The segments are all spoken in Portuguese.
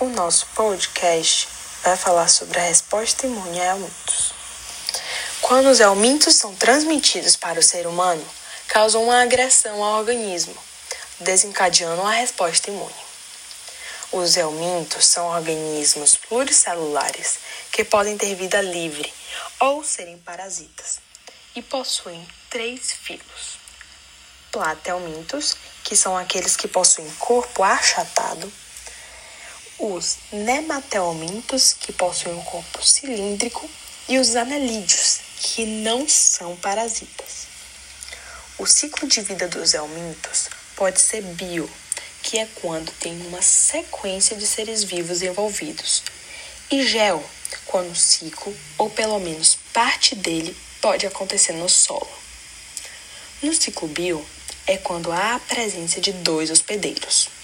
O nosso podcast vai falar sobre a resposta imune a helmintos. Quando os helmintos são transmitidos para o ser humano, causam uma agressão ao organismo, desencadeando a resposta imune. Os helmintos são organismos pluricelulares que podem ter vida livre ou serem parasitas e possuem três filos: platelmintos, que são aqueles que possuem corpo achatado, os nematelmintos, que possuem um corpo cilíndrico, e os anelídeos, que não são parasitas. O ciclo de vida dos helmintos pode ser bio, que é quando tem uma sequência de seres vivos envolvidos, e gel, quando o ciclo, ou pelo menos parte dele, pode acontecer no solo. No ciclo bio, é quando há a presença de dois hospedeiros.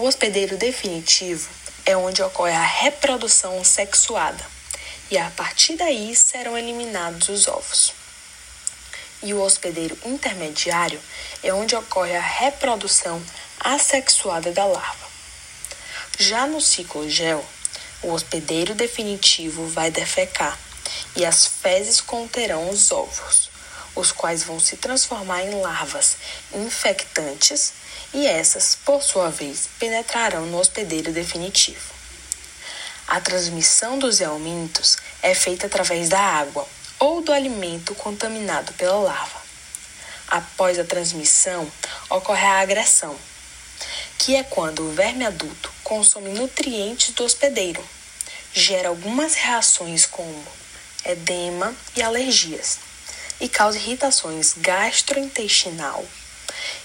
O hospedeiro definitivo é onde ocorre a reprodução sexuada, e a partir daí serão eliminados os ovos. E o hospedeiro intermediário é onde ocorre a reprodução assexuada da larva. Já no ciclo gel, o hospedeiro definitivo vai defecar e as fezes conterão os ovos, os quais vão se transformar em larvas infectantes e essas, por sua vez, penetrarão no hospedeiro definitivo. A transmissão dos helmintos é feita através da água ou do alimento contaminado pela larva. Após a transmissão, ocorre a agressão, que é quando o verme adulto consome nutrientes do hospedeiro, gera algumas reações como edema e alergias, e causa irritações gastrointestinal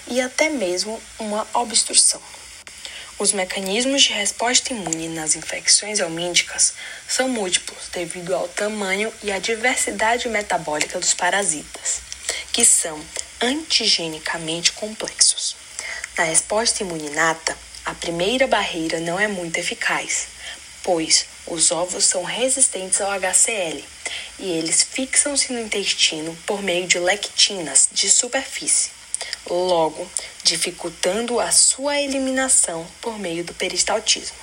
e até mesmo uma obstrução. Os mecanismos de resposta imune nas infecções helmínticas são múltiplos devido ao tamanho e à diversidade metabólica dos parasitas, que são antigenicamente complexos. Na resposta imune inata, a primeira barreira não é muito eficaz, pois os ovos são resistentes ao HCl e eles fixam-se no intestino por meio de lectinas de superfície logo dificultando a sua eliminação por meio do peristaltismo.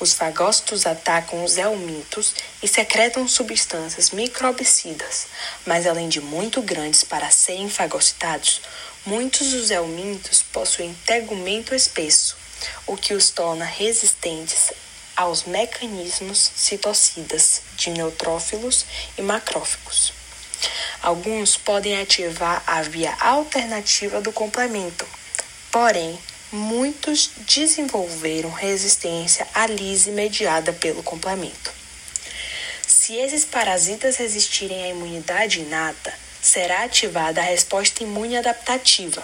Os fagócitos atacam os helmintos e secretam substâncias microbicidas, mas além de muito grandes para serem fagocitados, muitos dos helmintos possuem tegumento espesso, o que os torna resistentes aos mecanismos citocidas de neutrófilos e macrófagos. Alguns podem ativar a via alternativa do complemento, porém, muitos desenvolveram resistência à lise mediada pelo complemento. Se esses parasitas resistirem à imunidade inata, será ativada a resposta imune adaptativa.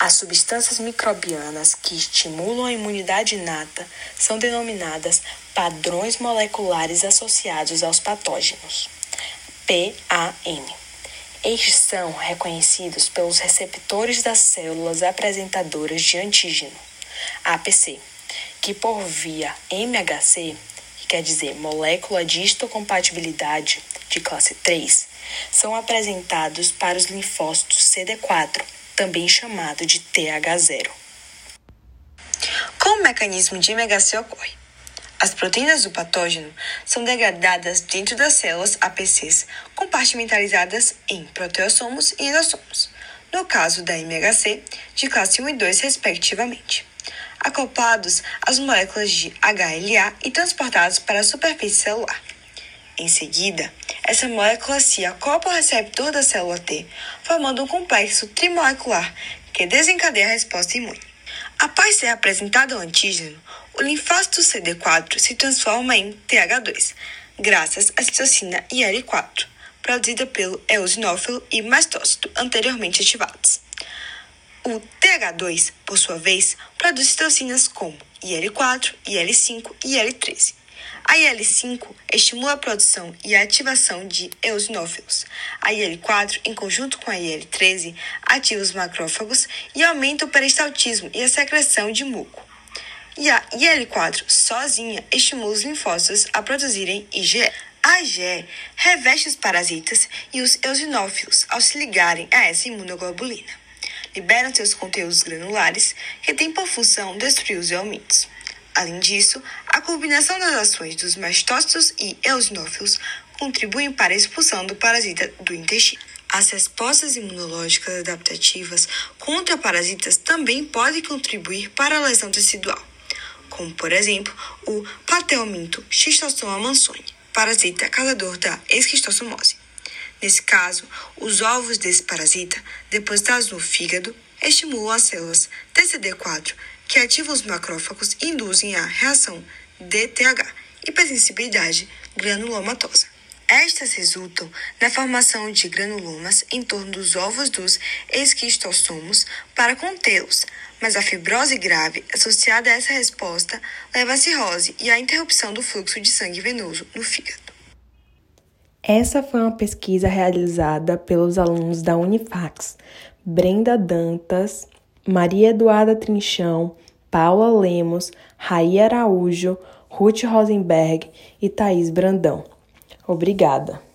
As substâncias microbianas que estimulam a imunidade inata são denominadas padrões moleculares associados aos patógenos. PAM. Estes são reconhecidos pelos receptores das células apresentadoras de antígeno, APC, que por via MHC, que quer dizer molécula de histocompatibilidade de classe 3, são apresentados para os linfócitos CD4, também chamado de TH0. Como o mecanismo de MHC ocorre? As proteínas do patógeno são degradadas dentro das células APCs, compartimentalizadas em proteossomos e endossomos, no caso da MHC, de classe 1 e 2, respectivamente, acoplados às moléculas de HLA e transportados para a superfície celular. Em seguida, essa molécula se acopla ao receptor da célula T, formando um complexo trimolecular que desencadeia a resposta imune. Após ser apresentado ao antígeno, o linfócito CD4 se transforma em TH2, graças à citocina IL4, produzida pelo eosinófilo e mastócito anteriormente ativados. O TH2, por sua vez, produz citocinas como IL4, IL5 e IL13. A IL5 estimula a produção e a ativação de eosinófilos. A IL4, em conjunto com a IL13, ativa os macrófagos e aumenta o peristaltismo e a secreção de muco. E a IL4 sozinha estimula os linfócitos a produzirem IgE. A IgE reveste os parasitas e os eosinófilos ao se ligarem a essa imunoglobulina. Liberam seus conteúdos granulares, que têm por função destruir os helmintos. Além disso, a combinação das ações dos mastócitos e eosinófilos contribuem para a expulsão do parasita do intestino. As respostas imunológicas adaptativas contra parasitas também podem contribuir para a lesão tecidual, como por exemplo o Plateuminto schistosoma mansoni, parasita causador da esquistossomose. Nesse caso, os ovos desse parasita, depositados no fígado, estimulam as células TCD4, que ativam os macrófagos e induzem a reação DTH, hipersensibilidade granulomatosa. Estas resultam na formação de granulomas em torno dos ovos dos esquistossomos para contê-los, mas a fibrose grave associada a essa resposta leva à cirrose e à interrupção do fluxo de sangue venoso no fígado. Essa foi uma pesquisa realizada pelos alunos da Unifax, Brenda Dantas, Maria Eduarda Trinchão, Paula Lemos, Raí Araújo, Ruth Rosenberg e Thaís Brandão. Obrigada.